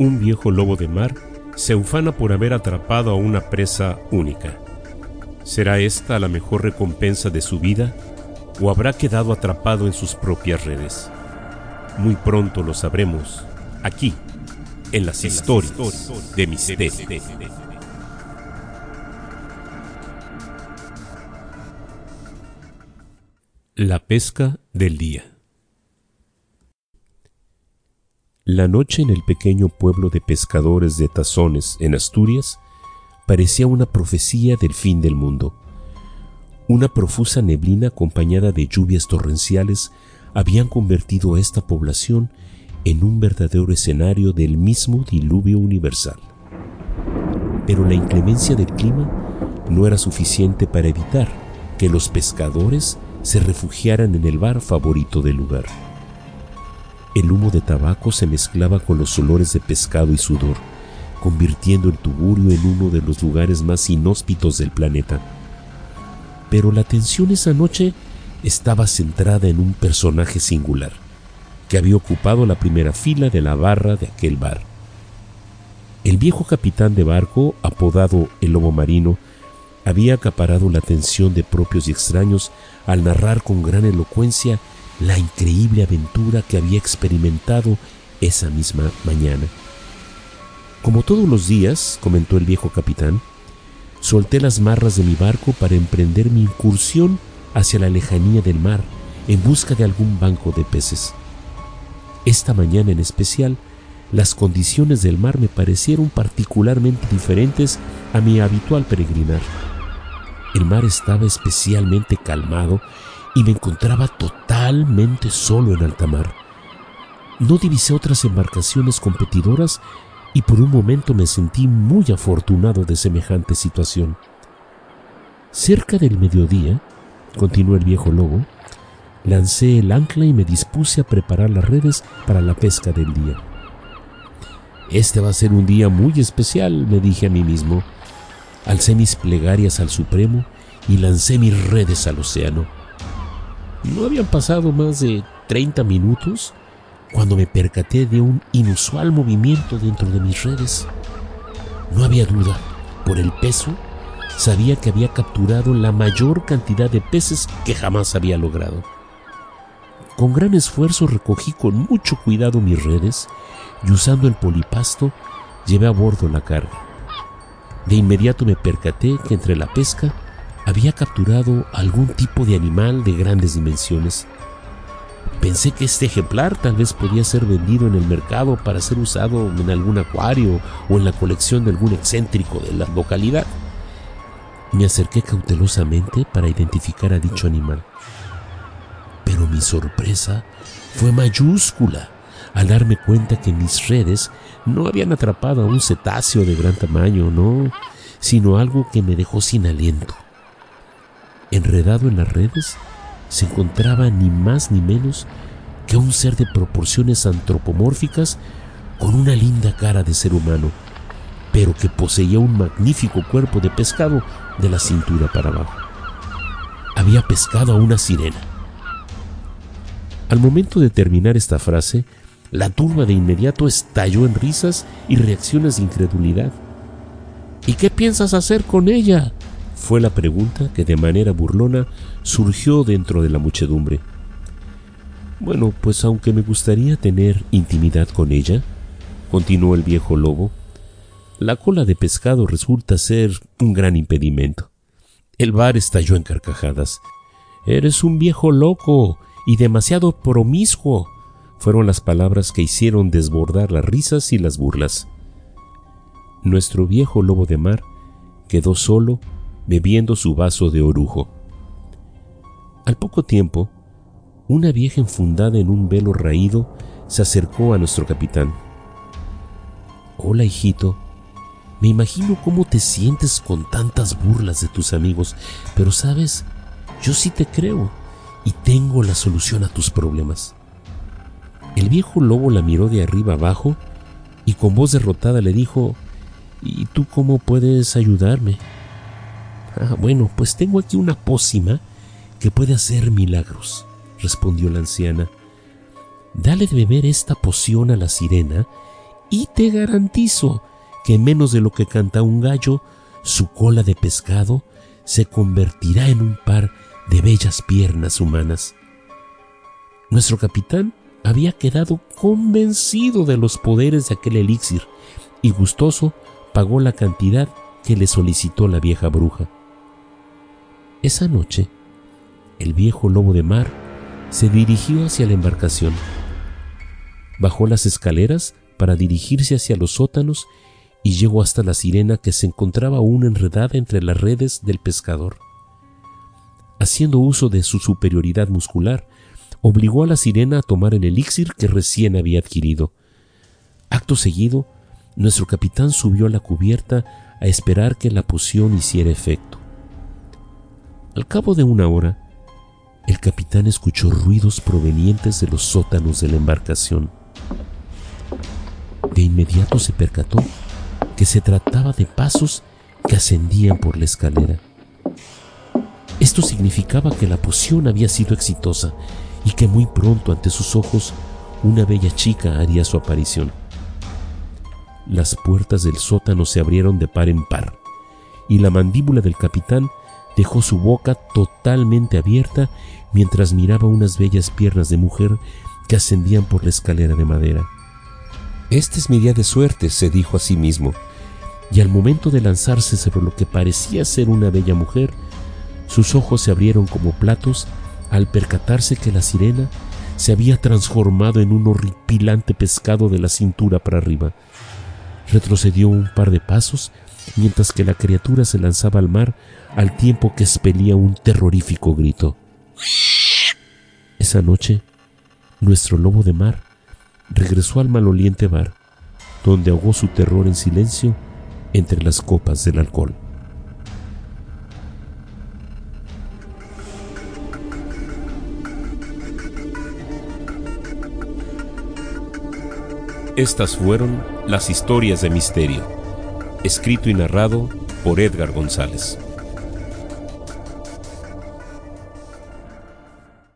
un viejo lobo de mar se ufana por haber atrapado a una presa única. ¿Será esta la mejor recompensa de su vida o habrá quedado atrapado en sus propias redes? Muy pronto lo sabremos, aquí, en las, historias, de misterio. La pesca del día. La noche en el pequeño pueblo de pescadores de Tazones, en Asturias, parecía una profecía del fin del mundo. Una profusa neblina acompañada de lluvias torrenciales habían convertido a esta población en un verdadero escenario del mismo diluvio universal. Pero la inclemencia del clima no era suficiente para evitar que los pescadores se refugiaran en el bar favorito del lugar. El humo de tabaco se mezclaba con los olores de pescado y sudor, convirtiendo el tugurio en uno de los lugares más inhóspitos del planeta. Pero la atención esa noche estaba centrada en un personaje singular, que había ocupado la primera fila de la barra de aquel bar. El viejo capitán de barco, apodado el Lobo Marino, había acaparado la atención de propios y extraños al narrar con gran elocuencia la increíble aventura que había experimentado esa misma mañana. Como todos los días, comentó el viejo capitán, solté las marras de mi barco para emprender mi incursión hacia la lejanía del mar en busca de algún banco de peces. Esta mañana en especial, las condiciones del mar me parecieron particularmente diferentes a mi habitual peregrinar. El mar estaba especialmente calmado y me encontraba totalmente solo en alta mar. No divisé otras embarcaciones competidoras y por un momento me sentí muy afortunado de semejante situación. Cerca del mediodía, continuó el viejo lobo, lancé el ancla y me dispuse a preparar las redes para la pesca del día. Este va a ser un día muy especial, me dije a mí mismo. Alcé mis plegarias al Supremo y lancé mis redes al océano. No habían pasado más de 30 minutos cuando me percaté de un inusual movimiento dentro de mis redes. No había duda, por el peso, sabía que había capturado la mayor cantidad de peces que jamás había logrado. Con gran esfuerzo recogí con mucho cuidado mis redes y usando el polipasto llevé a bordo la carga. De inmediato me percaté que entre la pesca había capturado algún tipo de animal de grandes dimensiones. Pensé que este ejemplar tal vez podía ser vendido en el mercado para ser usado en algún acuario o en la colección de algún excéntrico de la localidad. Me acerqué cautelosamente para identificar a dicho animal. Pero mi sorpresa fue mayúscula al darme cuenta que mis redes no habían atrapado a un cetáceo de gran tamaño, no, sino algo que me dejó sin aliento. Enredado en las redes se encontraba ni más ni menos que un ser de proporciones antropomórficas con una linda cara de ser humano, pero que poseía un magnífico cuerpo de pescado de la cintura para abajo. Había pescado a una sirena. Al momento de terminar esta frase, la turba de inmediato estalló en risas y reacciones de incredulidad. ¿Y qué piensas hacer con ella? Fue la pregunta que de manera burlona surgió dentro de la muchedumbre. Bueno, pues aunque me gustaría tener intimidad con ella, continuó el viejo lobo, la cola de pescado resulta ser un gran impedimento. El bar estalló en carcajadas. Eres un viejo loco y demasiado promiscuo, fueron las palabras que hicieron desbordar las risas y las burlas. Nuestro viejo lobo de mar quedó solo bebiendo su vaso de orujo. Al poco tiempo, una vieja enfundada en un velo raído se acercó a nuestro capitán. Hola, hijito. Me imagino cómo te sientes con tantas burlas de tus amigos, pero sabes, yo sí te creo y tengo la solución a tus problemas. El viejo lobo la miró de arriba abajo y con voz derrotada le dijo, ¿Y tú cómo puedes ayudarme? Ah, bueno, pues tengo aquí una pócima que puede hacer milagros, respondió la anciana. Dale de beber esta poción a la sirena y te garantizo que menos de lo que canta un gallo, su cola de pescado se convertirá en un par de bellas piernas humanas. Nuestro capitán había quedado convencido de los poderes de aquel elixir y gustoso pagó la cantidad que le solicitó la vieja bruja. Esa noche, el viejo lobo de mar se dirigió hacia la embarcación. Bajó las escaleras para dirigirse hacia los sótanos y llegó hasta la sirena que se encontraba aún enredada entre las redes del pescador. Haciendo uso de su superioridad muscular, obligó a la sirena a tomar el elixir que recién había adquirido. Acto seguido, nuestro capitán subió a la cubierta a esperar que la poción hiciera efecto. Al cabo de una hora, el capitán escuchó ruidos provenientes de los sótanos de la embarcación. De inmediato se percató que se trataba de pasos que ascendían por la escalera. Esto significaba que la poción había sido exitosa y que muy pronto ante sus ojos una bella chica haría su aparición. Las puertas del sótano se abrieron de par en par y la mandíbula del capitán dejó su boca totalmente abierta mientras miraba unas bellas piernas de mujer que ascendían por la escalera de madera. Este es mi día de suerte, se dijo a sí mismo, y al momento de lanzarse sobre lo que parecía ser una bella mujer, sus ojos se abrieron como platos al percatarse que la sirena se había transformado en un horripilante pescado de la cintura para arriba. Retrocedió un par de pasos mientras que la criatura se lanzaba al mar al tiempo que expelía un terrorífico grito. Esa noche, nuestro lobo de mar regresó al maloliente bar, donde ahogó su terror en silencio entre las copas del alcohol. Estas fueron las historias de misterio, escrito y narrado por Edgar González.